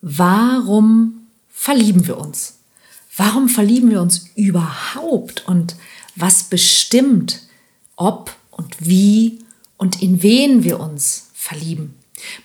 warum verlieben wir uns? Warum verlieben wir uns überhaupt? Und was bestimmt, ob und wie und in wen wir uns verlieben?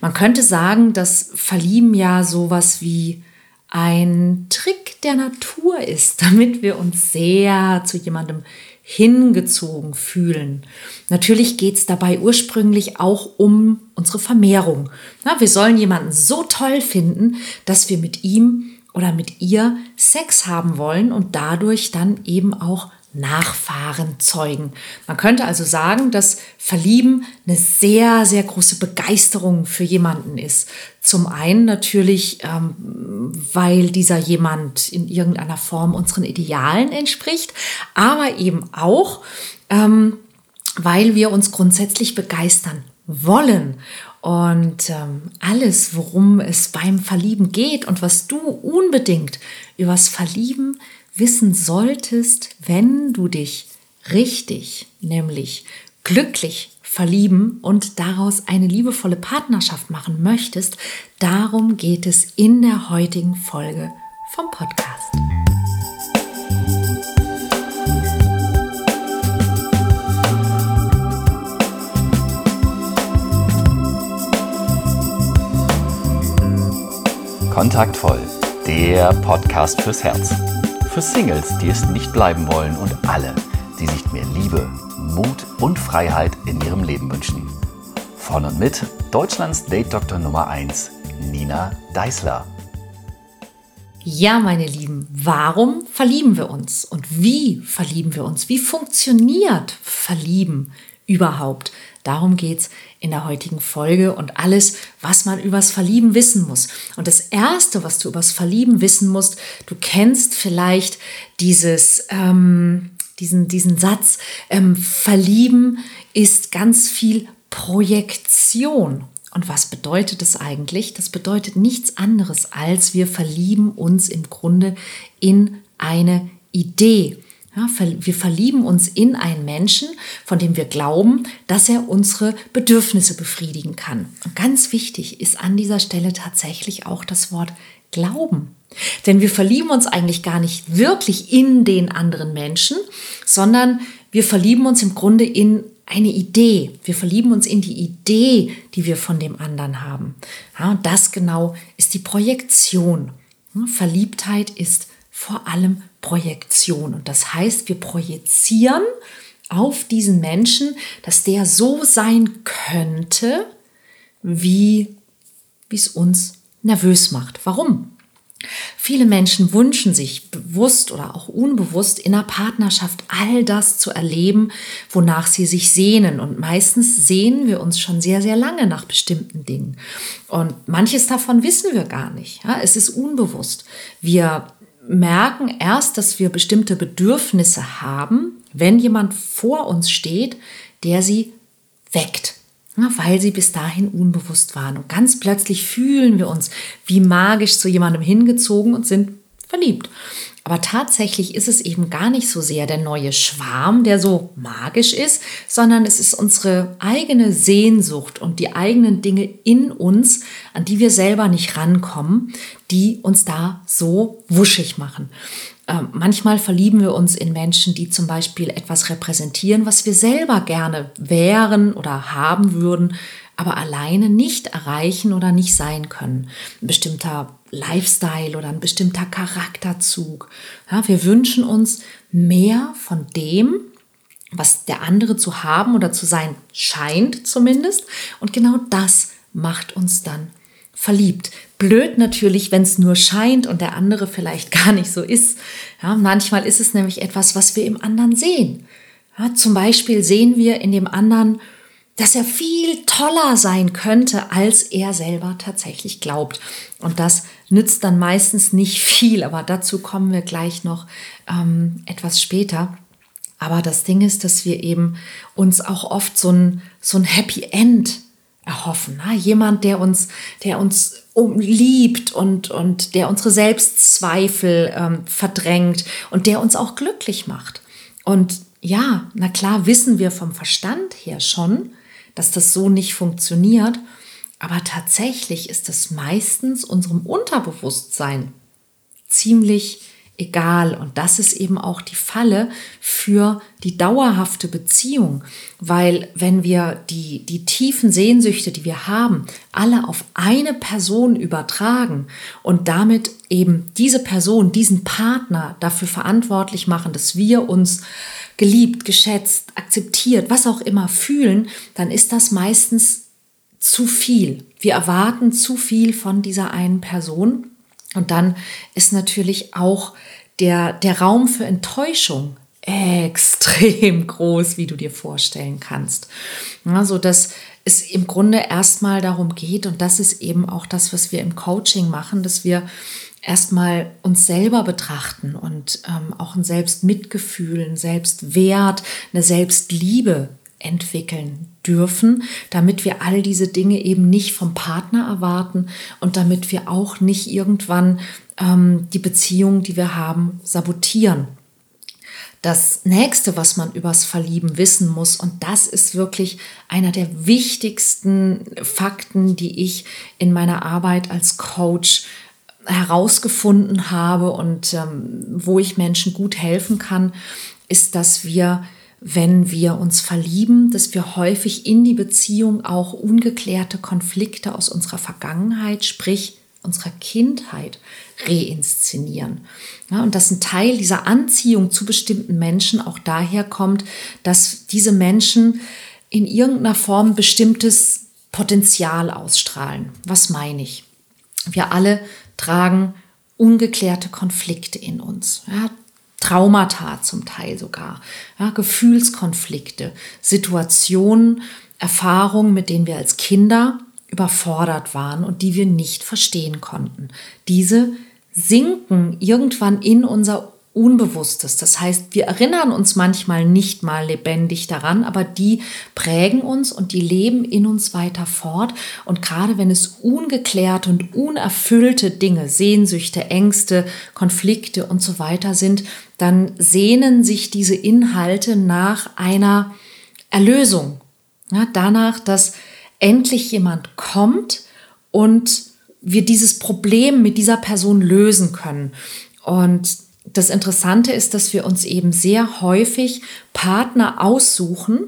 Man könnte sagen, dass Verlieben ja sowas wie ein Trick der Natur ist, damit wir uns sehr zu jemandem hingezogen fühlen. Natürlich geht es dabei ursprünglich auch um unsere Vermehrung. Na, wir sollen jemanden so toll finden, dass wir mit ihm oder mit ihr Sex haben wollen und dadurch dann eben auch Nachfahren zeugen. Man könnte also sagen, dass Verlieben eine sehr, sehr große Begeisterung für jemanden ist. Zum einen natürlich, ähm, weil dieser jemand in irgendeiner Form unseren Idealen entspricht, aber eben auch, ähm, weil wir uns grundsätzlich begeistern wollen. Und ähm, alles, worum es beim Verlieben geht und was du unbedingt übers Verlieben wissen solltest, wenn du dich richtig, nämlich glücklich verlieben und daraus eine liebevolle Partnerschaft machen möchtest, darum geht es in der heutigen Folge vom Podcast. Kontaktvoll, der Podcast fürs Herz für Singles, die es nicht bleiben wollen und alle, die sich mehr Liebe, Mut und Freiheit in ihrem Leben wünschen. Von und mit Deutschlands Date-Doktor Nummer 1, Nina Deißler. Ja, meine Lieben, warum verlieben wir uns? Und wie verlieben wir uns? Wie funktioniert Verlieben überhaupt? Darum geht's in der heutigen Folge und alles, was man übers Verlieben wissen muss. Und das Erste, was du übers Verlieben wissen musst, du kennst vielleicht dieses, ähm, diesen, diesen Satz, ähm, Verlieben ist ganz viel Projektion. Und was bedeutet das eigentlich? Das bedeutet nichts anderes als wir verlieben uns im Grunde in eine Idee. Ja, wir verlieben uns in einen Menschen, von dem wir glauben, dass er unsere Bedürfnisse befriedigen kann. Und ganz wichtig ist an dieser Stelle tatsächlich auch das Wort Glauben. Denn wir verlieben uns eigentlich gar nicht wirklich in den anderen Menschen, sondern wir verlieben uns im Grunde in eine Idee. Wir verlieben uns in die Idee, die wir von dem anderen haben. Ja, und das genau ist die Projektion. Verliebtheit ist vor allem Projektion. Und das heißt, wir projizieren auf diesen Menschen, dass der so sein könnte, wie es uns nervös macht. Warum? Viele Menschen wünschen sich bewusst oder auch unbewusst in einer Partnerschaft all das zu erleben, wonach sie sich sehnen. Und meistens sehnen wir uns schon sehr, sehr lange nach bestimmten Dingen. Und manches davon wissen wir gar nicht. Es ist unbewusst. Wir merken erst, dass wir bestimmte Bedürfnisse haben, wenn jemand vor uns steht, der sie weckt, weil sie bis dahin unbewusst waren. Und ganz plötzlich fühlen wir uns wie magisch zu jemandem hingezogen und sind verliebt. Aber tatsächlich ist es eben gar nicht so sehr der neue Schwarm, der so magisch ist, sondern es ist unsere eigene Sehnsucht und die eigenen Dinge in uns, an die wir selber nicht rankommen, die uns da so wuschig machen. Ähm, manchmal verlieben wir uns in Menschen, die zum Beispiel etwas repräsentieren, was wir selber gerne wären oder haben würden, aber alleine nicht erreichen oder nicht sein können. Ein bestimmter Lifestyle oder ein bestimmter Charakterzug. Ja, wir wünschen uns mehr von dem, was der andere zu haben oder zu sein scheint zumindest. Und genau das macht uns dann verliebt. Blöd natürlich, wenn es nur scheint und der andere vielleicht gar nicht so ist. Ja, manchmal ist es nämlich etwas, was wir im anderen sehen. Ja, zum Beispiel sehen wir in dem anderen dass er viel toller sein könnte, als er selber tatsächlich glaubt. Und das nützt dann meistens nicht viel, aber dazu kommen wir gleich noch ähm, etwas später. Aber das Ding ist, dass wir eben uns auch oft so ein, so ein Happy End erhoffen. Na? Jemand, der uns, der uns liebt und, und der unsere Selbstzweifel ähm, verdrängt und der uns auch glücklich macht. Und ja, na klar wissen wir vom Verstand her schon, dass das so nicht funktioniert. Aber tatsächlich ist es meistens unserem Unterbewusstsein ziemlich egal. Und das ist eben auch die Falle für die dauerhafte Beziehung. Weil wenn wir die, die tiefen Sehnsüchte, die wir haben, alle auf eine Person übertragen und damit eben diese Person, diesen Partner dafür verantwortlich machen, dass wir uns geliebt, geschätzt, akzeptiert, was auch immer fühlen, dann ist das meistens zu viel. Wir erwarten zu viel von dieser einen Person und dann ist natürlich auch der, der Raum für Enttäuschung extrem groß, wie du dir vorstellen kannst. Also, dass es im Grunde erstmal darum geht, und das ist eben auch das, was wir im Coaching machen, dass wir erstmal uns selber betrachten und ähm, auch ein Selbstmitgefühl, ein Selbstwert, eine Selbstliebe entwickeln dürfen, damit wir all diese Dinge eben nicht vom Partner erwarten und damit wir auch nicht irgendwann ähm, die Beziehung, die wir haben, sabotieren. Das nächste, was man übers Verlieben wissen muss, und das ist wirklich einer der wichtigsten Fakten, die ich in meiner Arbeit als Coach herausgefunden habe und ähm, wo ich Menschen gut helfen kann, ist, dass wir wenn wir uns verlieben, dass wir häufig in die Beziehung auch ungeklärte Konflikte aus unserer Vergangenheit, sprich unserer Kindheit, reinszenieren. Ja, und dass ein Teil dieser Anziehung zu bestimmten Menschen auch daher kommt, dass diese Menschen in irgendeiner Form bestimmtes Potenzial ausstrahlen. Was meine ich? Wir alle tragen ungeklärte Konflikte in uns. Ja, Traumata zum Teil sogar, ja, Gefühlskonflikte, Situationen, Erfahrungen, mit denen wir als Kinder überfordert waren und die wir nicht verstehen konnten. Diese sinken irgendwann in unser Unbewusstes. Das heißt, wir erinnern uns manchmal nicht mal lebendig daran, aber die prägen uns und die leben in uns weiter fort. Und gerade wenn es ungeklärte und unerfüllte Dinge, Sehnsüchte, Ängste, Konflikte und so weiter sind, dann sehnen sich diese Inhalte nach einer Erlösung. Ja, danach, dass endlich jemand kommt und wir dieses Problem mit dieser Person lösen können. Und das Interessante ist, dass wir uns eben sehr häufig Partner aussuchen,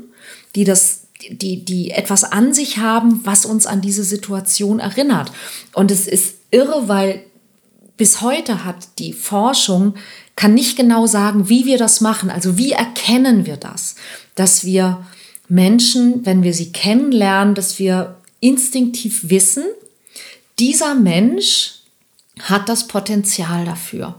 die das die, die etwas an sich haben, was uns an diese Situation erinnert. Und es ist irre, weil bis heute hat die Forschung, kann nicht genau sagen, wie wir das machen. Also wie erkennen wir das? Dass wir Menschen, wenn wir sie kennenlernen, dass wir instinktiv wissen, dieser Mensch hat das Potenzial dafür.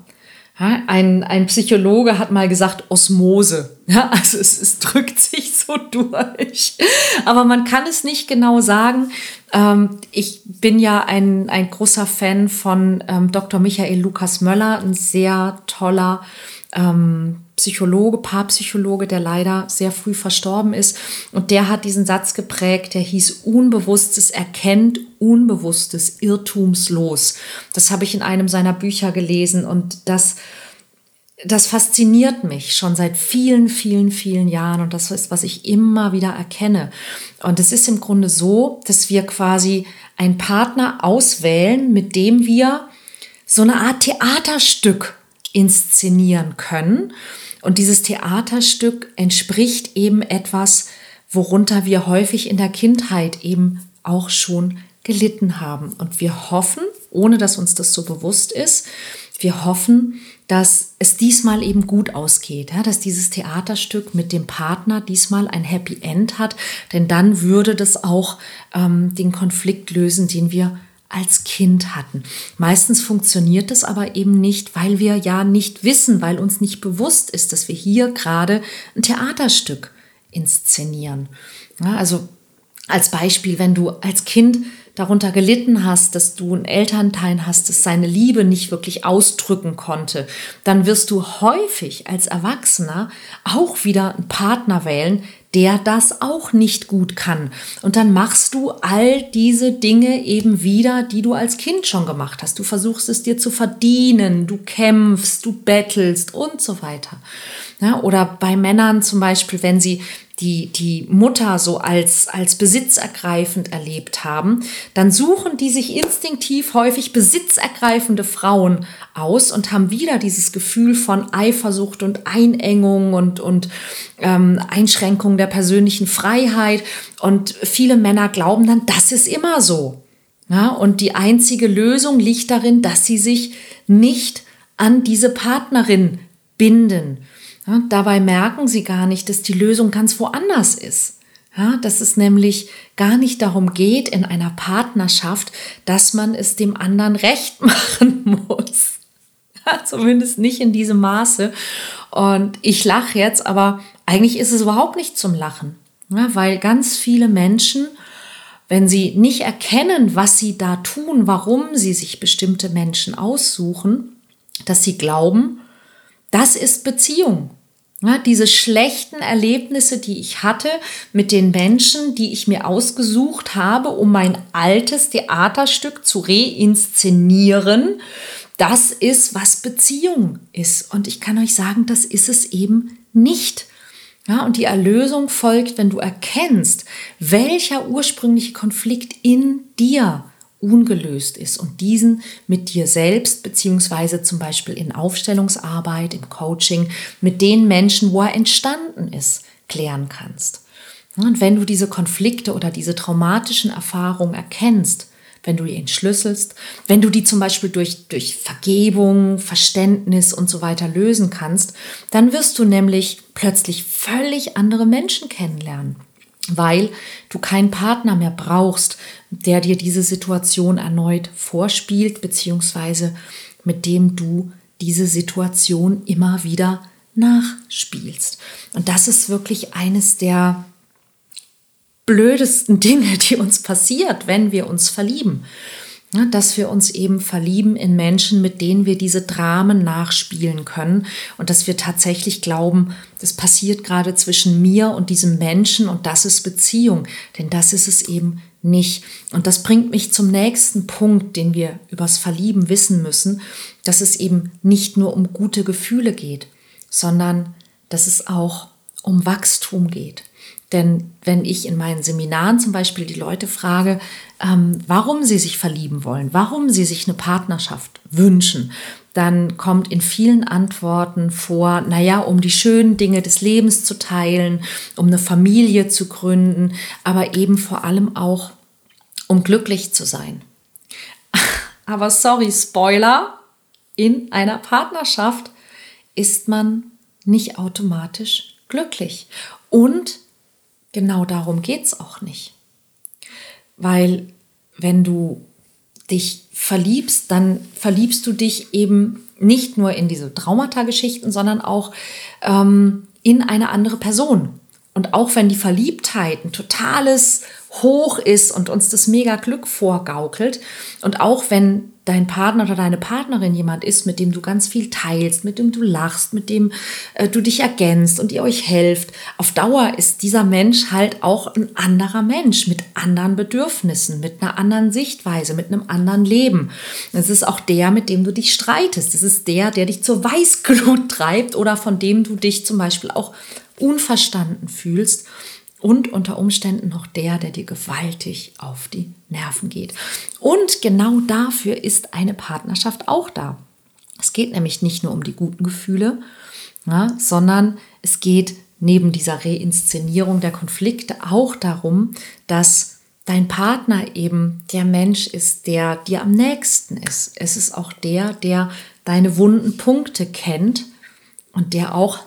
Ein, ein Psychologe hat mal gesagt, Osmose. Ja, also es, es drückt sich so durch. Aber man kann es nicht genau sagen. Ähm, ich bin ja ein, ein großer Fan von ähm, Dr. Michael Lukas Möller, ein sehr toller ähm, Psychologe, Paarpsychologe, der leider sehr früh verstorben ist. Und der hat diesen Satz geprägt, der hieß, Unbewusstes erkennt Unbewusstes irrtumslos. Das habe ich in einem seiner Bücher gelesen und das, das fasziniert mich schon seit vielen, vielen, vielen Jahren und das ist, was ich immer wieder erkenne. Und es ist im Grunde so, dass wir quasi einen Partner auswählen, mit dem wir so eine Art Theaterstück inszenieren können. Und dieses Theaterstück entspricht eben etwas, worunter wir häufig in der Kindheit eben auch schon gelitten haben. Und wir hoffen, ohne dass uns das so bewusst ist, wir hoffen, dass es diesmal eben gut ausgeht, ja, dass dieses Theaterstück mit dem Partner diesmal ein Happy End hat, denn dann würde das auch ähm, den Konflikt lösen, den wir als Kind hatten. Meistens funktioniert es aber eben nicht, weil wir ja nicht wissen, weil uns nicht bewusst ist, dass wir hier gerade ein Theaterstück inszenieren. Ja, also als Beispiel, wenn du als Kind darunter gelitten hast, dass du einen Elternteil hast, das seine Liebe nicht wirklich ausdrücken konnte, dann wirst du häufig als Erwachsener auch wieder einen Partner wählen, der das auch nicht gut kann. Und dann machst du all diese Dinge eben wieder, die du als Kind schon gemacht hast. Du versuchst es dir zu verdienen, du kämpfst, du bettelst und so weiter. Ja, oder bei Männern zum Beispiel, wenn sie die, die Mutter so als, als besitzergreifend erlebt haben, dann suchen die sich instinktiv häufig besitzergreifende Frauen aus und haben wieder dieses Gefühl von Eifersucht und Einengung und, und ähm, Einschränkung der persönlichen Freiheit. Und viele Männer glauben dann, das ist immer so. Ja, und die einzige Lösung liegt darin, dass sie sich nicht an diese Partnerin binden. Ja, dabei merken sie gar nicht, dass die Lösung ganz woanders ist. Ja, dass es nämlich gar nicht darum geht in einer Partnerschaft, dass man es dem anderen recht machen muss. Ja, zumindest nicht in diesem Maße. Und ich lache jetzt, aber eigentlich ist es überhaupt nicht zum Lachen. Ja, weil ganz viele Menschen, wenn sie nicht erkennen, was sie da tun, warum sie sich bestimmte Menschen aussuchen, dass sie glauben, das ist Beziehung. Ja, diese schlechten Erlebnisse, die ich hatte mit den Menschen, die ich mir ausgesucht habe, um mein altes Theaterstück zu reinszenieren, das ist, was Beziehung ist. Und ich kann euch sagen, das ist es eben nicht. Ja, und die Erlösung folgt, wenn du erkennst, welcher ursprüngliche Konflikt in dir ungelöst ist und diesen mit dir selbst, beziehungsweise zum Beispiel in Aufstellungsarbeit, im Coaching, mit den Menschen, wo er entstanden ist, klären kannst. Und wenn du diese Konflikte oder diese traumatischen Erfahrungen erkennst, wenn du die entschlüsselst, wenn du die zum Beispiel durch, durch Vergebung, Verständnis und so weiter lösen kannst, dann wirst du nämlich plötzlich völlig andere Menschen kennenlernen weil du keinen Partner mehr brauchst, der dir diese Situation erneut vorspielt, beziehungsweise mit dem du diese Situation immer wieder nachspielst. Und das ist wirklich eines der blödesten Dinge, die uns passiert, wenn wir uns verlieben. Ja, dass wir uns eben verlieben in Menschen, mit denen wir diese Dramen nachspielen können und dass wir tatsächlich glauben, das passiert gerade zwischen mir und diesem Menschen und das ist Beziehung, denn das ist es eben nicht. Und das bringt mich zum nächsten Punkt, den wir übers Verlieben wissen müssen, dass es eben nicht nur um gute Gefühle geht, sondern dass es auch um Wachstum geht. Denn wenn ich in meinen Seminaren zum Beispiel die Leute frage, ähm, warum sie sich verlieben wollen, warum sie sich eine Partnerschaft wünschen, dann kommt in vielen Antworten vor, naja, um die schönen Dinge des Lebens zu teilen, um eine Familie zu gründen, aber eben vor allem auch, um glücklich zu sein. Aber sorry, Spoiler, in einer Partnerschaft ist man nicht automatisch glücklich. Und genau darum geht es auch nicht. Weil wenn du dich verliebst, dann verliebst du dich eben nicht nur in diese Traumata-Geschichten, sondern auch ähm, in eine andere Person. Und auch wenn die Verliebtheit ein totales Hoch ist und uns das mega Glück vorgaukelt und auch wenn dein Partner oder deine Partnerin jemand ist, mit dem du ganz viel teilst, mit dem du lachst, mit dem äh, du dich ergänzt und ihr euch helft, auf Dauer ist dieser Mensch halt auch ein anderer Mensch mit anderen Bedürfnissen, mit einer anderen Sichtweise, mit einem anderen Leben. Es ist auch der, mit dem du dich streitest. Es ist der, der dich zur Weißglut treibt oder von dem du dich zum Beispiel auch unverstanden fühlst und unter Umständen noch der, der dir gewaltig auf die Nerven geht. Und genau dafür ist eine Partnerschaft auch da. Es geht nämlich nicht nur um die guten Gefühle, ja, sondern es geht neben dieser Reinszenierung der Konflikte auch darum, dass dein Partner eben der Mensch ist, der dir am nächsten ist. Es ist auch der, der deine wunden Punkte kennt und der auch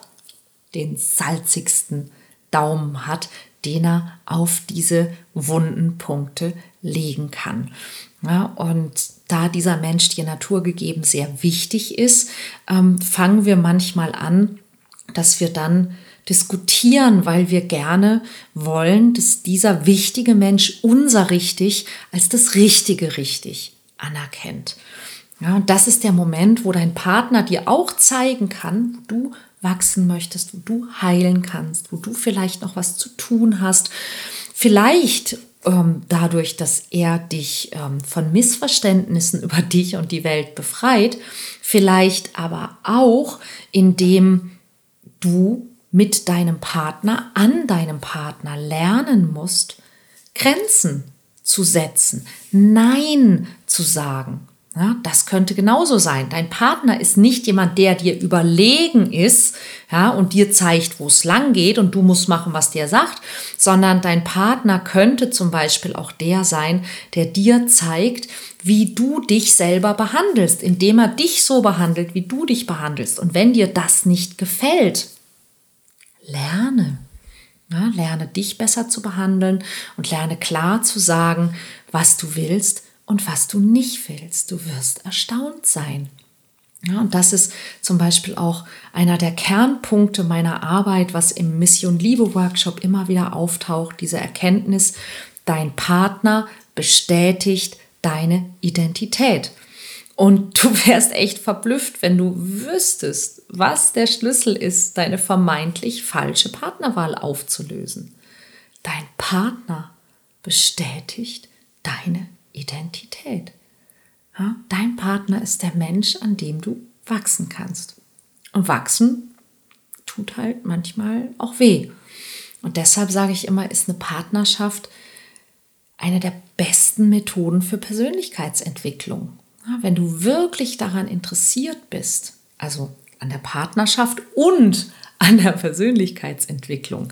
den salzigsten Daumen hat, den er auf diese wunden Punkte legen kann. Ja, und da dieser Mensch dir naturgegeben sehr wichtig ist, ähm, fangen wir manchmal an, dass wir dann diskutieren, weil wir gerne wollen, dass dieser wichtige Mensch unser richtig als das richtige richtig anerkennt. Ja, und das ist der Moment, wo dein Partner dir auch zeigen kann, du wachsen möchtest, wo du heilen kannst, wo du vielleicht noch was zu tun hast. Vielleicht ähm, dadurch, dass er dich ähm, von Missverständnissen über dich und die Welt befreit, vielleicht aber auch, indem du mit deinem Partner, an deinem Partner lernen musst, Grenzen zu setzen, Nein zu sagen. Ja, das könnte genauso sein. Dein Partner ist nicht jemand, der dir überlegen ist ja, und dir zeigt, wo es lang geht und du musst machen, was der sagt, sondern dein Partner könnte zum Beispiel auch der sein, der dir zeigt, wie du dich selber behandelst, indem er dich so behandelt, wie du dich behandelst. Und wenn dir das nicht gefällt, lerne. Ja, lerne dich besser zu behandeln und lerne klar zu sagen, was du willst und was du nicht willst. Du wirst erstaunt sein. Ja, und das ist zum Beispiel auch einer der Kernpunkte meiner Arbeit, was im Mission Liebe Workshop immer wieder auftaucht, diese Erkenntnis, dein Partner bestätigt deine Identität. Und du wärst echt verblüfft, wenn du wüsstest, was der Schlüssel ist, deine vermeintlich falsche Partnerwahl aufzulösen. Dein Partner bestätigt deine Identität. Ja, dein Partner ist der Mensch, an dem du wachsen kannst. Und wachsen tut halt manchmal auch weh. Und deshalb sage ich immer, ist eine Partnerschaft eine der besten Methoden für Persönlichkeitsentwicklung. Ja, wenn du wirklich daran interessiert bist, also an der Partnerschaft und an der Persönlichkeitsentwicklung,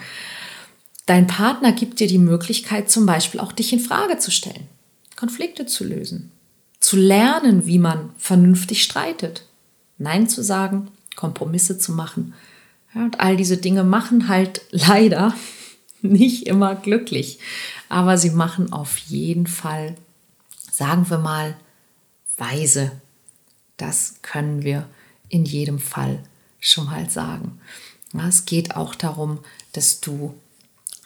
dein Partner gibt dir die Möglichkeit, zum Beispiel auch dich in Frage zu stellen. Konflikte zu lösen, zu lernen, wie man vernünftig streitet, Nein zu sagen, Kompromisse zu machen. Ja, und all diese Dinge machen halt leider nicht immer glücklich, aber sie machen auf jeden Fall, sagen wir mal, weise. Das können wir in jedem Fall schon mal sagen. Ja, es geht auch darum, dass du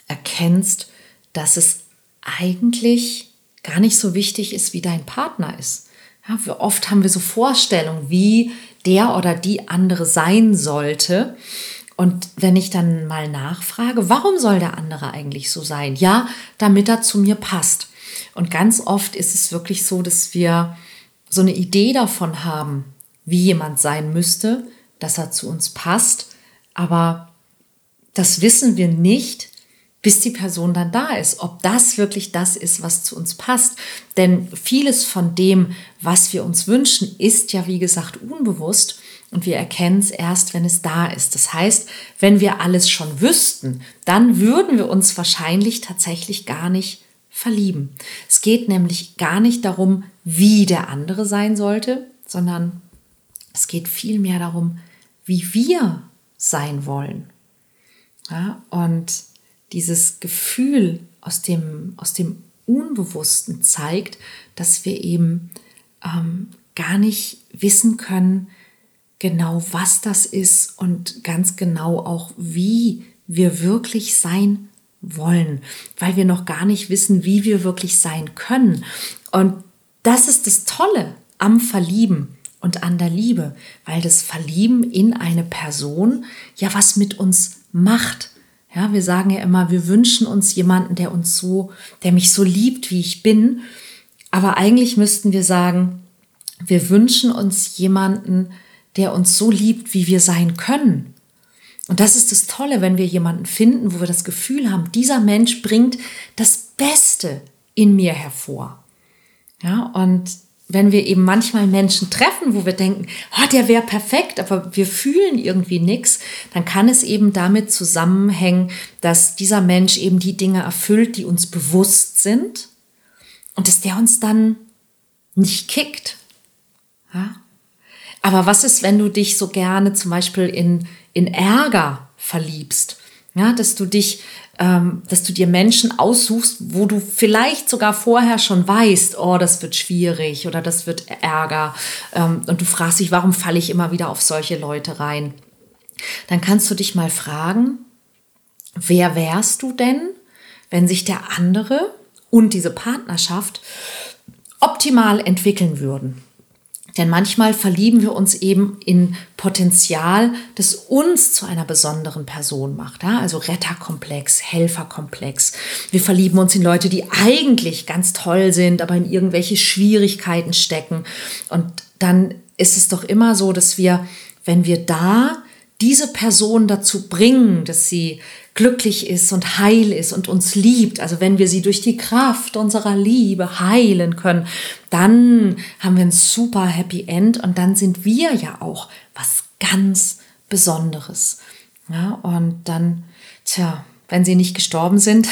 erkennst, dass es eigentlich gar nicht so wichtig ist, wie dein Partner ist. Ja, oft haben wir so Vorstellungen, wie der oder die andere sein sollte. Und wenn ich dann mal nachfrage, warum soll der andere eigentlich so sein? Ja, damit er zu mir passt. Und ganz oft ist es wirklich so, dass wir so eine Idee davon haben, wie jemand sein müsste, dass er zu uns passt. Aber das wissen wir nicht, bis die Person dann da ist, ob das wirklich das ist, was zu uns passt. Denn vieles von dem, was wir uns wünschen, ist ja, wie gesagt, unbewusst und wir erkennen es erst, wenn es da ist. Das heißt, wenn wir alles schon wüssten, dann würden wir uns wahrscheinlich tatsächlich gar nicht verlieben. Es geht nämlich gar nicht darum, wie der andere sein sollte, sondern es geht vielmehr darum, wie wir sein wollen. Ja, und dieses Gefühl aus dem, aus dem Unbewussten zeigt, dass wir eben ähm, gar nicht wissen können, genau was das ist und ganz genau auch, wie wir wirklich sein wollen, weil wir noch gar nicht wissen, wie wir wirklich sein können. Und das ist das Tolle am Verlieben und an der Liebe, weil das Verlieben in eine Person ja was mit uns macht. Ja, wir sagen ja immer, wir wünschen uns jemanden, der uns so, der mich so liebt, wie ich bin. Aber eigentlich müssten wir sagen, wir wünschen uns jemanden, der uns so liebt, wie wir sein können. Und das ist das Tolle, wenn wir jemanden finden, wo wir das Gefühl haben, dieser Mensch bringt das Beste in mir hervor. Ja, und wenn wir eben manchmal Menschen treffen, wo wir denken, oh, der wäre perfekt, aber wir fühlen irgendwie nichts, dann kann es eben damit zusammenhängen, dass dieser Mensch eben die Dinge erfüllt, die uns bewusst sind und dass der uns dann nicht kickt. Ja? Aber was ist, wenn du dich so gerne zum Beispiel in, in Ärger verliebst? Ja, dass du dich ähm, dass du dir Menschen aussuchst, wo du vielleicht sogar vorher schon weißt, oh, das wird schwierig oder das wird Ärger. Ähm, und du fragst dich, warum falle ich immer wieder auf solche Leute rein? Dann kannst du dich mal fragen, wer wärst du denn, wenn sich der andere und diese Partnerschaft optimal entwickeln würden? Denn manchmal verlieben wir uns eben in Potenzial, das uns zu einer besonderen Person macht. Ja? Also Retterkomplex, Helferkomplex. Wir verlieben uns in Leute, die eigentlich ganz toll sind, aber in irgendwelche Schwierigkeiten stecken. Und dann ist es doch immer so, dass wir, wenn wir da diese Person dazu bringen, dass sie glücklich ist und heil ist und uns liebt, also wenn wir sie durch die Kraft unserer Liebe heilen können, dann haben wir ein super Happy End und dann sind wir ja auch was ganz Besonderes. Ja, und dann, tja, wenn sie nicht gestorben sind,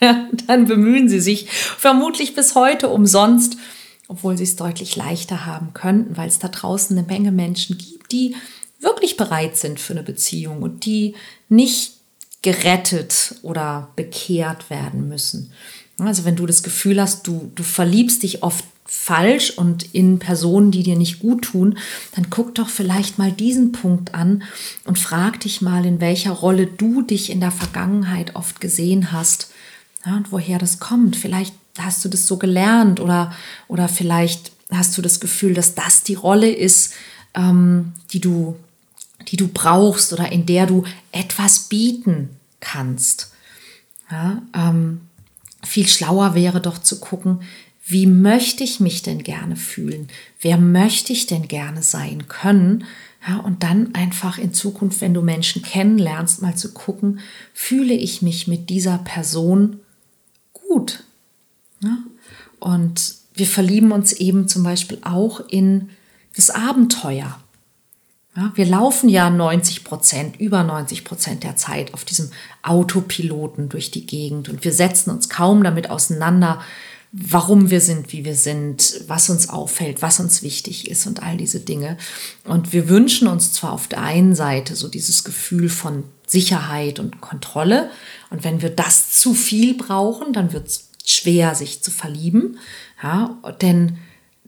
dann bemühen sie sich vermutlich bis heute umsonst, obwohl sie es deutlich leichter haben könnten, weil es da draußen eine Menge Menschen gibt, die wirklich bereit sind für eine Beziehung und die nicht gerettet oder bekehrt werden müssen. Also wenn du das Gefühl hast, du, du verliebst dich oft falsch und in Personen, die dir nicht gut tun, dann guck doch vielleicht mal diesen Punkt an und frag dich mal, in welcher Rolle du dich in der Vergangenheit oft gesehen hast ja, und woher das kommt. Vielleicht hast du das so gelernt oder, oder vielleicht hast du das Gefühl, dass das die Rolle ist, ähm, die du die du brauchst oder in der du etwas bieten kannst. Ja, ähm, viel schlauer wäre doch zu gucken, wie möchte ich mich denn gerne fühlen? Wer möchte ich denn gerne sein können? Ja, und dann einfach in Zukunft, wenn du Menschen kennenlernst, mal zu gucken, fühle ich mich mit dieser Person gut? Ja? Und wir verlieben uns eben zum Beispiel auch in das Abenteuer. Ja, wir laufen ja 90 Prozent, über 90 Prozent der Zeit auf diesem Autopiloten durch die Gegend und wir setzen uns kaum damit auseinander, warum wir sind, wie wir sind, was uns auffällt, was uns wichtig ist und all diese Dinge. Und wir wünschen uns zwar auf der einen Seite so dieses Gefühl von Sicherheit und Kontrolle. Und wenn wir das zu viel brauchen, dann wird es schwer, sich zu verlieben. Ja, denn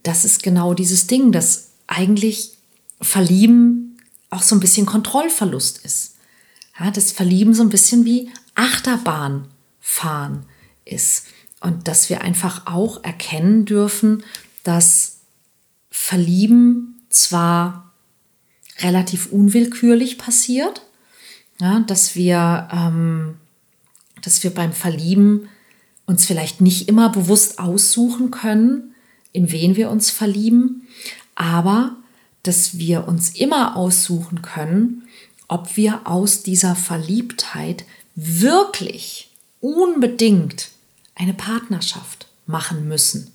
das ist genau dieses Ding, dass eigentlich Verlieben auch so ein bisschen Kontrollverlust ist. Ja, das Verlieben so ein bisschen wie Achterbahnfahren ist. Und dass wir einfach auch erkennen dürfen, dass Verlieben zwar relativ unwillkürlich passiert, ja, dass wir, ähm, dass wir beim Verlieben uns vielleicht nicht immer bewusst aussuchen können, in wen wir uns verlieben, aber dass wir uns immer aussuchen können, ob wir aus dieser Verliebtheit wirklich unbedingt eine Partnerschaft machen müssen.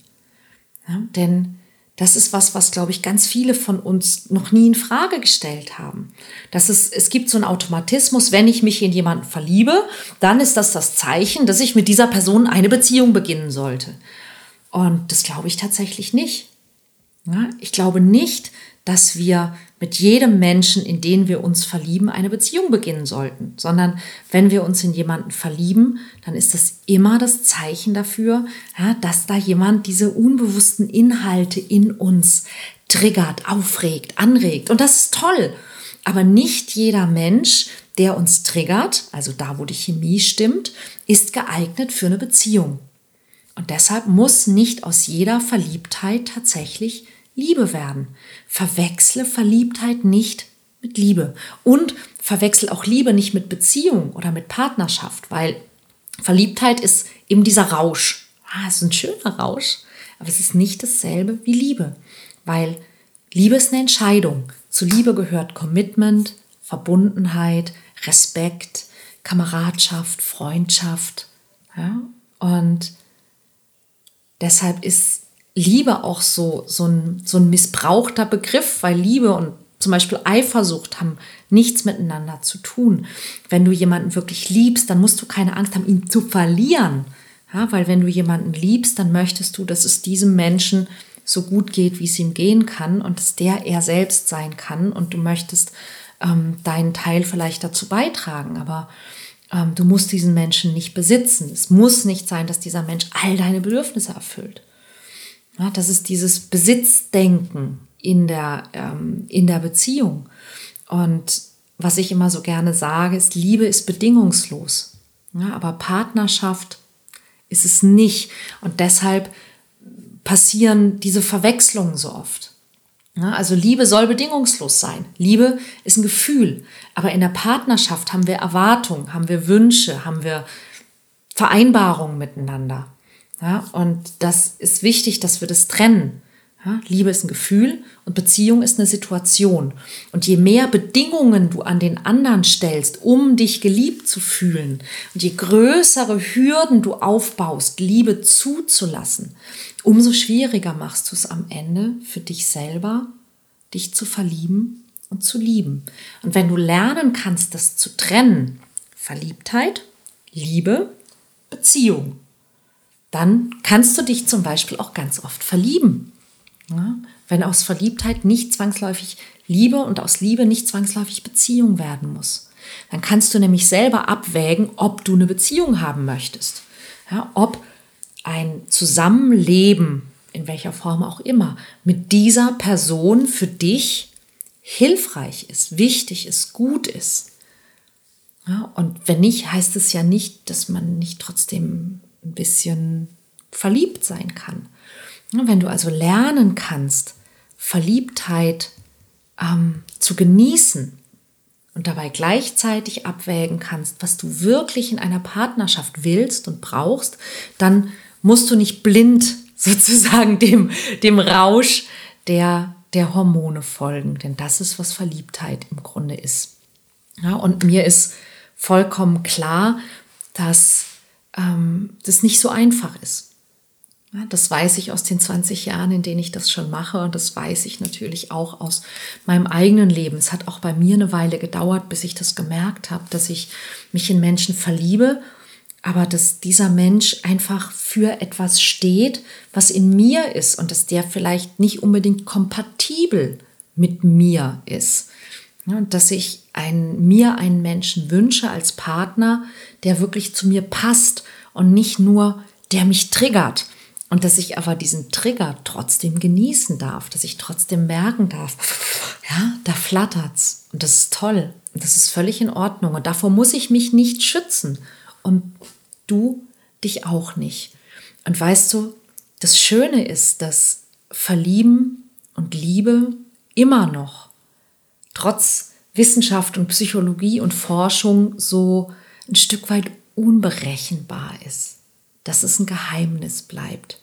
Ja, denn das ist was, was, glaube ich, ganz viele von uns noch nie in Frage gestellt haben. Das ist, es gibt so einen Automatismus, wenn ich mich in jemanden verliebe, dann ist das das Zeichen, dass ich mit dieser Person eine Beziehung beginnen sollte. Und das glaube ich tatsächlich nicht. Ja, ich glaube nicht, dass wir mit jedem Menschen, in den wir uns verlieben, eine Beziehung beginnen sollten, sondern wenn wir uns in jemanden verlieben, dann ist das immer das Zeichen dafür, ja, dass da jemand diese unbewussten Inhalte in uns triggert, aufregt, anregt. Und das ist toll. Aber nicht jeder Mensch, der uns triggert, also da, wo die Chemie stimmt, ist geeignet für eine Beziehung. Und deshalb muss nicht aus jeder Verliebtheit tatsächlich Liebe werden. Verwechsle Verliebtheit nicht mit Liebe. Und verwechsel auch Liebe nicht mit Beziehung oder mit Partnerschaft, weil Verliebtheit ist eben dieser Rausch. Ah, es ist ein schöner Rausch, aber es ist nicht dasselbe wie Liebe, weil Liebe ist eine Entscheidung. Zu Liebe gehört Commitment, Verbundenheit, Respekt, Kameradschaft, Freundschaft. Ja? Und deshalb ist Liebe auch so, so, ein, so ein missbrauchter Begriff, weil Liebe und zum Beispiel Eifersucht haben nichts miteinander zu tun. Wenn du jemanden wirklich liebst, dann musst du keine Angst haben, ihn zu verlieren. Ja, weil wenn du jemanden liebst, dann möchtest du, dass es diesem Menschen so gut geht, wie es ihm gehen kann und dass der er selbst sein kann und du möchtest ähm, deinen Teil vielleicht dazu beitragen. Aber ähm, du musst diesen Menschen nicht besitzen. Es muss nicht sein, dass dieser Mensch all deine Bedürfnisse erfüllt. Das ist dieses Besitzdenken in der, ähm, in der Beziehung. Und was ich immer so gerne sage, ist, Liebe ist bedingungslos. Ja, aber Partnerschaft ist es nicht. Und deshalb passieren diese Verwechslungen so oft. Ja, also Liebe soll bedingungslos sein. Liebe ist ein Gefühl. Aber in der Partnerschaft haben wir Erwartungen, haben wir Wünsche, haben wir Vereinbarungen miteinander. Ja, und das ist wichtig, dass wir das trennen. Ja, Liebe ist ein Gefühl und Beziehung ist eine Situation. Und je mehr Bedingungen du an den anderen stellst, um dich geliebt zu fühlen, und je größere Hürden du aufbaust, Liebe zuzulassen, umso schwieriger machst du es am Ende für dich selber, dich zu verlieben und zu lieben. Und wenn du lernen kannst, das zu trennen, Verliebtheit, Liebe, Beziehung, dann kannst du dich zum Beispiel auch ganz oft verlieben. Ja? Wenn aus Verliebtheit nicht zwangsläufig Liebe und aus Liebe nicht zwangsläufig Beziehung werden muss. Dann kannst du nämlich selber abwägen, ob du eine Beziehung haben möchtest. Ja, ob ein Zusammenleben, in welcher Form auch immer, mit dieser Person für dich hilfreich ist, wichtig ist, gut ist. Ja, und wenn nicht, heißt es ja nicht, dass man nicht trotzdem ein bisschen verliebt sein kann. Wenn du also lernen kannst, Verliebtheit ähm, zu genießen und dabei gleichzeitig abwägen kannst, was du wirklich in einer Partnerschaft willst und brauchst, dann musst du nicht blind sozusagen dem, dem Rausch der, der Hormone folgen, denn das ist, was Verliebtheit im Grunde ist. Ja, und mir ist vollkommen klar, dass ähm, das nicht so einfach ist. Das weiß ich aus den 20 Jahren, in denen ich das schon mache. Und das weiß ich natürlich auch aus meinem eigenen Leben. Es hat auch bei mir eine Weile gedauert, bis ich das gemerkt habe, dass ich mich in Menschen verliebe, aber dass dieser Mensch einfach für etwas steht, was in mir ist und dass der vielleicht nicht unbedingt kompatibel mit mir ist. Und dass ich ein, mir einen Menschen wünsche als Partner, der wirklich zu mir passt und nicht nur, der mich triggert. Und dass ich aber diesen Trigger trotzdem genießen darf, dass ich trotzdem merken darf, ja, da flattert's. Und das ist toll. Und das ist völlig in Ordnung. Und davor muss ich mich nicht schützen. Und du dich auch nicht. Und weißt du, das Schöne ist, dass Verlieben und Liebe immer noch trotz Wissenschaft und Psychologie und Forschung so ein Stück weit unberechenbar ist, dass es ein Geheimnis bleibt.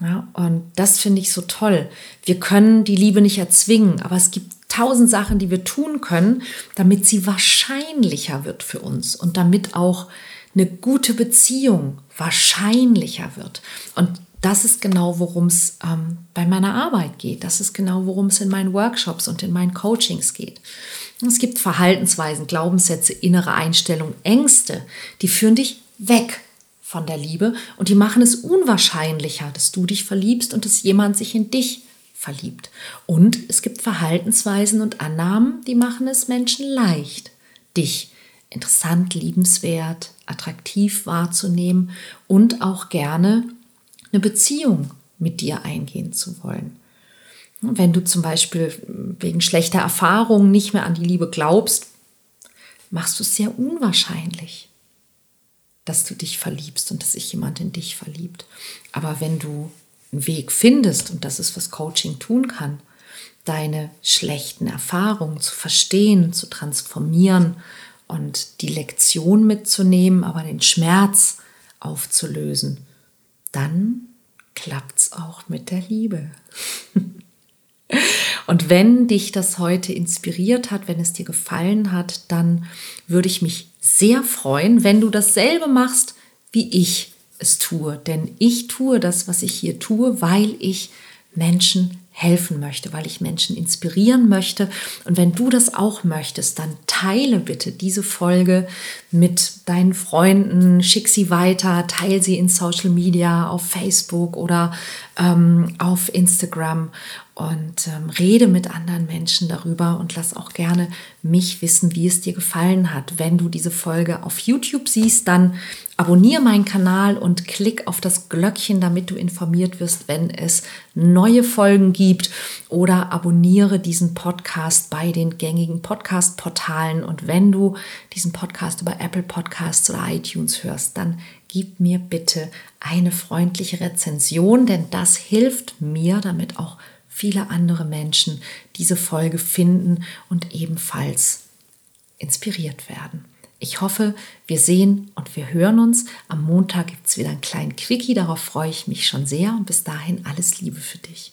Ja, und das finde ich so toll. Wir können die Liebe nicht erzwingen, aber es gibt tausend Sachen, die wir tun können, damit sie wahrscheinlicher wird für uns und damit auch eine gute Beziehung wahrscheinlicher wird. Und das ist genau, worum es ähm, bei meiner Arbeit geht. Das ist genau, worum es in meinen Workshops und in meinen Coachings geht. Es gibt Verhaltensweisen, Glaubenssätze, innere Einstellungen, Ängste, die führen dich weg von der Liebe und die machen es unwahrscheinlicher, dass du dich verliebst und dass jemand sich in dich verliebt. Und es gibt Verhaltensweisen und Annahmen, die machen es Menschen leicht, dich interessant, liebenswert, attraktiv wahrzunehmen und auch gerne eine Beziehung mit dir eingehen zu wollen. Wenn du zum Beispiel wegen schlechter Erfahrungen nicht mehr an die Liebe glaubst, machst du es sehr unwahrscheinlich dass du dich verliebst und dass sich jemand in dich verliebt. Aber wenn du einen Weg findest, und das ist, was Coaching tun kann, deine schlechten Erfahrungen zu verstehen, zu transformieren und die Lektion mitzunehmen, aber den Schmerz aufzulösen, dann klappt es auch mit der Liebe. Und wenn dich das heute inspiriert hat, wenn es dir gefallen hat, dann würde ich mich sehr freuen, wenn du dasselbe machst, wie ich es tue. Denn ich tue das, was ich hier tue, weil ich Menschen helfen möchte, weil ich Menschen inspirieren möchte. Und wenn du das auch möchtest, dann teile bitte diese Folge mit deinen Freunden, schick sie weiter, teile sie in Social Media, auf Facebook oder ähm, auf Instagram und ähm, rede mit anderen Menschen darüber und lass auch gerne mich wissen, wie es dir gefallen hat. Wenn du diese Folge auf YouTube siehst, dann abonniere meinen Kanal und klick auf das Glöckchen, damit du informiert wirst, wenn es neue Folgen gibt oder abonniere diesen Podcast bei den gängigen Podcast-Portalen und wenn du diesen Podcast über Apple Podcasts oder iTunes hörst, dann gib mir bitte eine freundliche Rezension, denn das hilft mir, damit auch viele andere Menschen diese Folge finden und ebenfalls inspiriert werden. Ich hoffe, wir sehen und wir hören uns. Am Montag gibt es wieder einen kleinen Quickie, darauf freue ich mich schon sehr und bis dahin alles Liebe für dich.